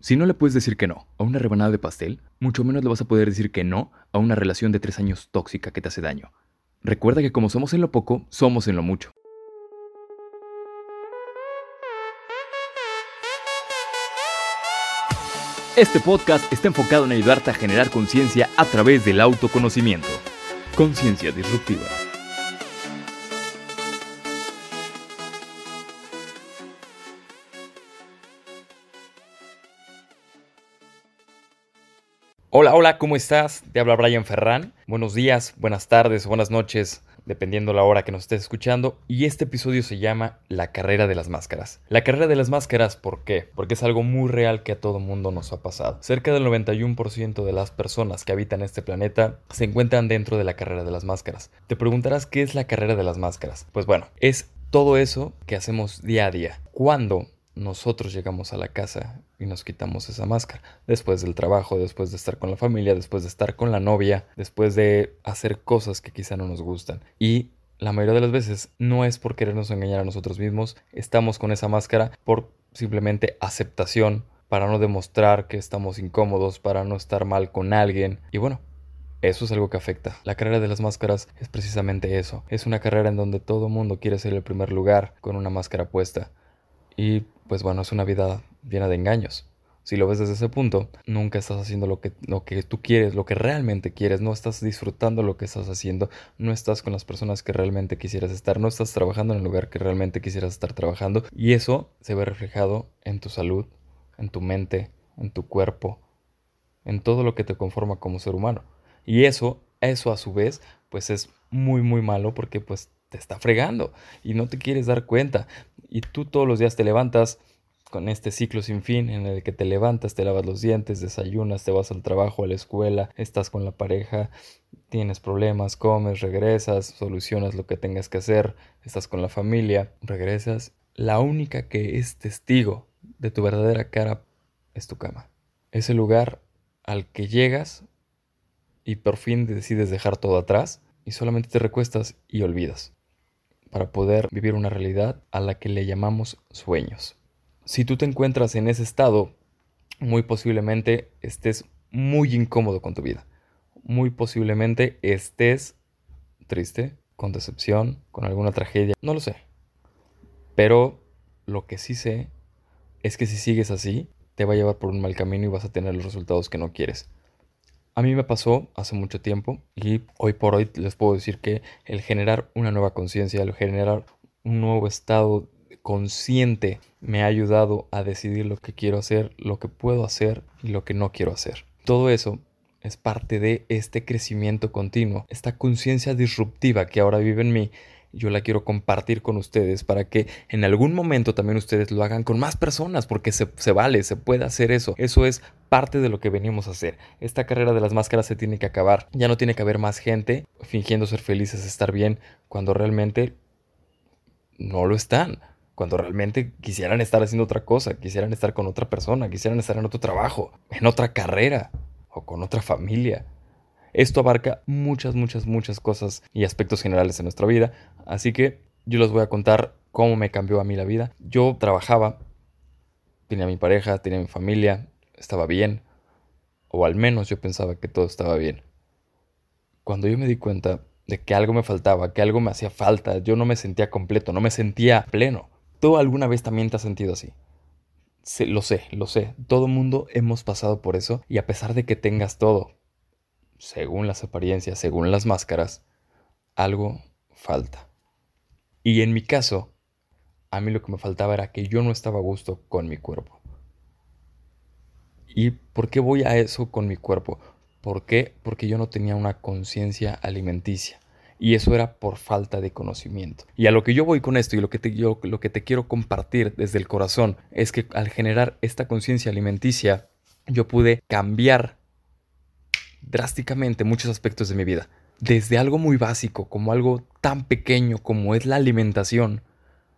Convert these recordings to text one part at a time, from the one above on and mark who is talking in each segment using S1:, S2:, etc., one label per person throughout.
S1: Si no le puedes decir que no a una rebanada de pastel, mucho menos le vas a poder decir que no a una relación de tres años tóxica que te hace daño. Recuerda que como somos en lo poco, somos en lo mucho. Este podcast está enfocado en ayudarte a generar conciencia a través del autoconocimiento. Conciencia disruptiva. Hola, hola, ¿cómo estás? Te habla Brian Ferran. Buenos días, buenas tardes, buenas noches, dependiendo la hora que nos estés escuchando. Y este episodio se llama La carrera de las máscaras. La carrera de las máscaras, ¿por qué? Porque es algo muy real que a todo mundo nos ha pasado. Cerca del 91% de las personas que habitan este planeta se encuentran dentro de la carrera de las máscaras. Te preguntarás qué es la carrera de las máscaras. Pues bueno, es todo eso que hacemos día a día. ¿Cuándo? Nosotros llegamos a la casa y nos quitamos esa máscara. Después del trabajo, después de estar con la familia, después de estar con la novia, después de hacer cosas que quizá no nos gustan. Y la mayoría de las veces no es por querernos engañar a nosotros mismos, estamos con esa máscara por simplemente aceptación, para no demostrar que estamos incómodos, para no estar mal con alguien. Y bueno, eso es algo que afecta. La carrera de las máscaras es precisamente eso. Es una carrera en donde todo mundo quiere ser el primer lugar con una máscara puesta. Y pues bueno, es una vida llena de engaños. Si lo ves desde ese punto, nunca estás haciendo lo que, lo que tú quieres, lo que realmente quieres, no estás disfrutando lo que estás haciendo, no estás con las personas que realmente quisieras estar, no estás trabajando en el lugar que realmente quisieras estar trabajando y eso se ve reflejado en tu salud, en tu mente, en tu cuerpo, en todo lo que te conforma como ser humano. Y eso, eso a su vez, pues es muy muy malo porque pues te está fregando y no te quieres dar cuenta. Y tú todos los días te levantas con este ciclo sin fin en el que te levantas, te lavas los dientes, desayunas, te vas al trabajo, a la escuela, estás con la pareja, tienes problemas, comes, regresas, solucionas lo que tengas que hacer, estás con la familia, regresas. La única que es testigo de tu verdadera cara es tu cama. Es el lugar al que llegas y por fin decides dejar todo atrás y solamente te recuestas y olvidas para poder vivir una realidad a la que le llamamos sueños. Si tú te encuentras en ese estado, muy posiblemente estés muy incómodo con tu vida. Muy posiblemente estés triste, con decepción, con alguna tragedia, no lo sé. Pero lo que sí sé es que si sigues así, te va a llevar por un mal camino y vas a tener los resultados que no quieres. A mí me pasó hace mucho tiempo y hoy por hoy les puedo decir que el generar una nueva conciencia, el generar un nuevo estado consciente me ha ayudado a decidir lo que quiero hacer, lo que puedo hacer y lo que no quiero hacer. Todo eso es parte de este crecimiento continuo, esta conciencia disruptiva que ahora vive en mí yo la quiero compartir con ustedes para que en algún momento también ustedes lo hagan con más personas, porque se, vale, se puede hacer eso. Eso es parte de lo que venimos a hacer. Esta carrera de las máscaras se tiene que acabar. Ya no tiene que haber más gente fingiendo ser felices, estar bien, cuando realmente no lo están. Cuando realmente quisieran estar haciendo otra cosa, quisieran estar con otra persona, quisieran estar en otro trabajo, en otra carrera o con otra familia. Esto abarca muchas, muchas, muchas cosas y aspectos generales de nuestra vida, así que yo les voy a contar cómo me cambió a mí la vida. Yo trabajaba, tenía mi pareja, tenía mi familia, estaba bien, o al menos yo pensaba que todo estaba bien. Cuando yo me di cuenta de que algo me faltaba, que algo me hacía falta, yo no me sentía completo, no me sentía pleno. ¿Tú alguna vez también te has sentido así? lo sé, lo sé. Todo mundo hemos pasado por eso y a pesar de que tengas todo, según las apariencias, según las máscaras, algo falta. Y en mi caso, a mí lo que me faltaba era que yo no estaba a gusto con mi cuerpo. ¿Y por qué voy a eso con mi cuerpo? ¿Por qué? Porque yo no tenía una conciencia alimenticia. Y eso era por falta de conocimiento. Y a lo que yo voy con esto y lo que yo, lo que te quiero compartir desde el corazón es que al generar esta conciencia alimenticia, yo pude cambiar drásticamente muchos aspectos de mi vida. Desde algo muy básico, como algo tan pequeño como es la alimentación,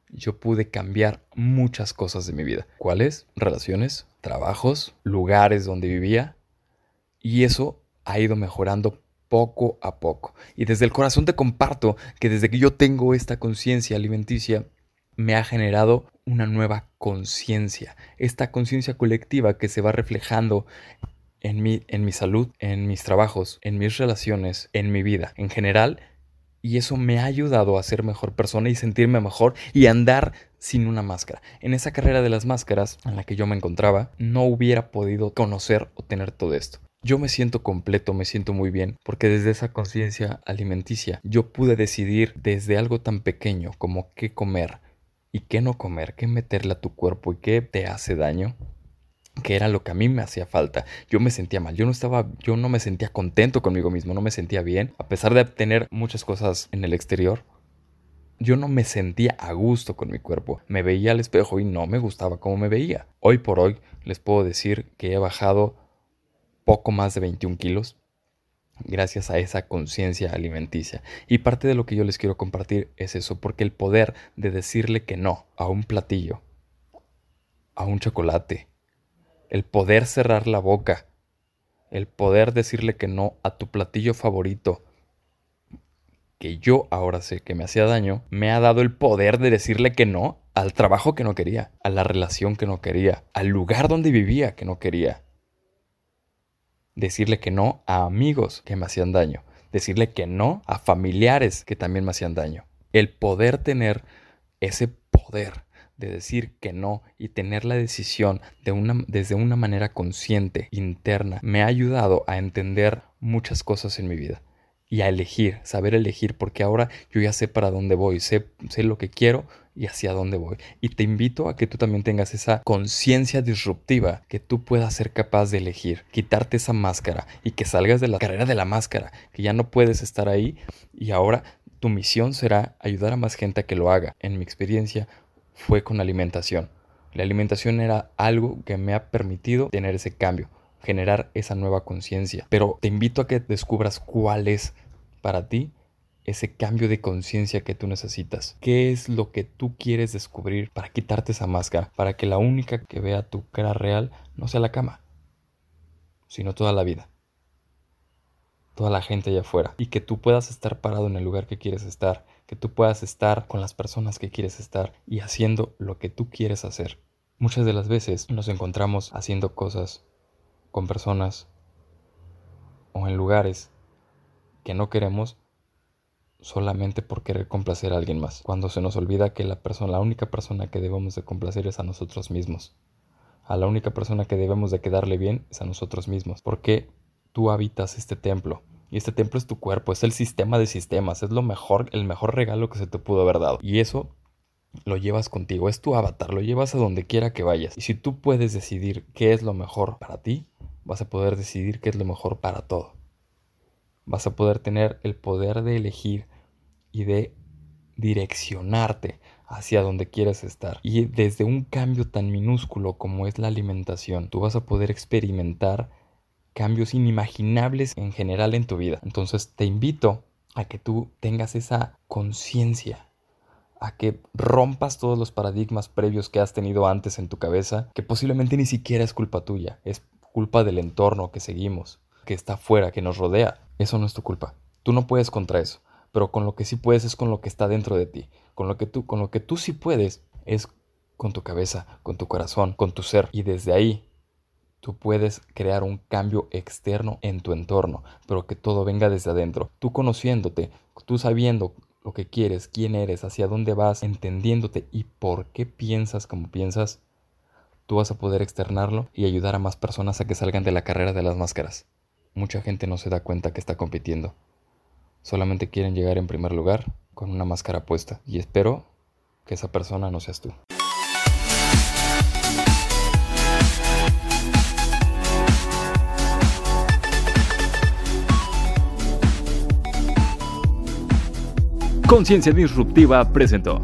S1: yo pude cambiar muchas cosas de mi vida. ¿Cuáles? Relaciones, trabajos, lugares donde vivía. Y eso ha ido mejorando poco a poco. Y desde el corazón te comparto que desde que yo tengo esta conciencia alimenticia, me ha generado una nueva conciencia, esta conciencia colectiva que se va reflejando en mi, en mi salud, en mis trabajos, en mis relaciones, en mi vida en general. Y eso me ha ayudado a ser mejor persona y sentirme mejor y andar sin una máscara. En esa carrera de las máscaras en la que yo me encontraba, no hubiera podido conocer o tener todo esto. Yo me siento completo, me siento muy bien, porque desde esa conciencia alimenticia yo pude decidir desde algo tan pequeño como qué comer y qué no comer, qué meterle a tu cuerpo y qué te hace daño, que era lo que a mí me hacía falta. Yo me sentía mal, yo no estaba, yo no me sentía contento conmigo mismo, no me sentía bien, a pesar de tener muchas cosas en el exterior. Yo no me sentía a gusto con mi cuerpo. Me veía al espejo y no me gustaba cómo me veía. Hoy por hoy les puedo decir que he bajado poco más de 21 kilos gracias a esa conciencia alimenticia. Y parte de lo que yo les quiero compartir es eso, porque el poder de decirle que no a un platillo, a un chocolate, el poder cerrar la boca, el poder decirle que no a tu platillo favorito, que yo ahora sé que me hacía daño, me ha dado el poder de decirle que no al trabajo que no quería, a la relación que no quería, al lugar donde vivía que no quería. Decirle que no a amigos que me hacían daño, decirle que no a familiares que también me hacían daño. El poder tener ese poder de decir que no y tener la decisión de una, desde una manera consciente, interna, me ha ayudado a entender muchas cosas en mi vida y a elegir, saber elegir, porque ahora yo ya sé para dónde voy, sé, sé lo que quiero y hacia dónde voy. Y te invito a que tú también tengas esa conciencia disruptiva, que tú puedas ser capaz de elegir, quitarte esa máscara y que salgas de la carrera de la máscara, que ya no puedes estar ahí y ahora tu misión será ayudar a más gente a que lo haga. En mi experiencia, fue con alimentación. La alimentación era algo que me ha permitido tener ese cambio, generar esa nueva conciencia. Pero te invito a que descubras cuál es para ti ese cambio de conciencia que tú necesitas. ¿Qué es lo que tú quieres descubrir para quitarte esa máscara? Para que la única que vea tu cara real no sea la cama, sino toda la vida. Toda la gente allá afuera. Y que tú puedas estar parado en el lugar que quieres estar que tú puedas estar con las personas que quieres estar y haciendo lo que tú quieres hacer. Muchas de las veces nos encontramos haciendo cosas con personas o en lugares que no queremos solamente por querer complacer a alguien más, cuando se nos olvida que la persona, la única persona que debemos de complacer es a nosotros mismos. A la única persona que debemos de quedarle bien es a nosotros mismos, porque tú habitas este templo y este templo es tu cuerpo, es el sistema de sistemas, es lo mejor, el mejor regalo que se te pudo haber dado. Y eso lo llevas contigo, es tu avatar, lo llevas a donde quiera que vayas. Y si tú puedes decidir qué es lo mejor para ti, vas a poder decidir qué es lo mejor para todo. Vas a poder tener el poder de elegir y de direccionarte hacia donde quieres estar. Y desde un cambio tan minúsculo como es la alimentación, tú vas a poder experimentar cambios inimaginables en general en tu vida. Entonces te invito a que tú tengas esa conciencia, a que rompas todos los paradigmas previos que has tenido antes en tu cabeza, que posiblemente ni siquiera es culpa tuya, es culpa del entorno que seguimos, que está afuera, que nos rodea. Eso no es tu culpa. Tú no puedes contra eso, pero con lo que sí puedes es con lo que está dentro de ti. Con lo que tú, con lo que tú sí puedes es con tu cabeza, con tu corazón, con tu ser. Y desde ahí Tú puedes crear un cambio externo en tu entorno, pero que todo venga desde adentro. Tú conociéndote, tú sabiendo lo que quieres, quién eres, hacia dónde vas, entendiéndote y por qué piensas como piensas, tú vas a poder externarlo y ayudar a más personas a que salgan de la carrera de las máscaras. Mucha gente no se da cuenta que está compitiendo. Solamente quieren llegar en primer lugar con una máscara puesta. Y espero que esa persona no seas tú.
S2: Conciencia Disruptiva presentó.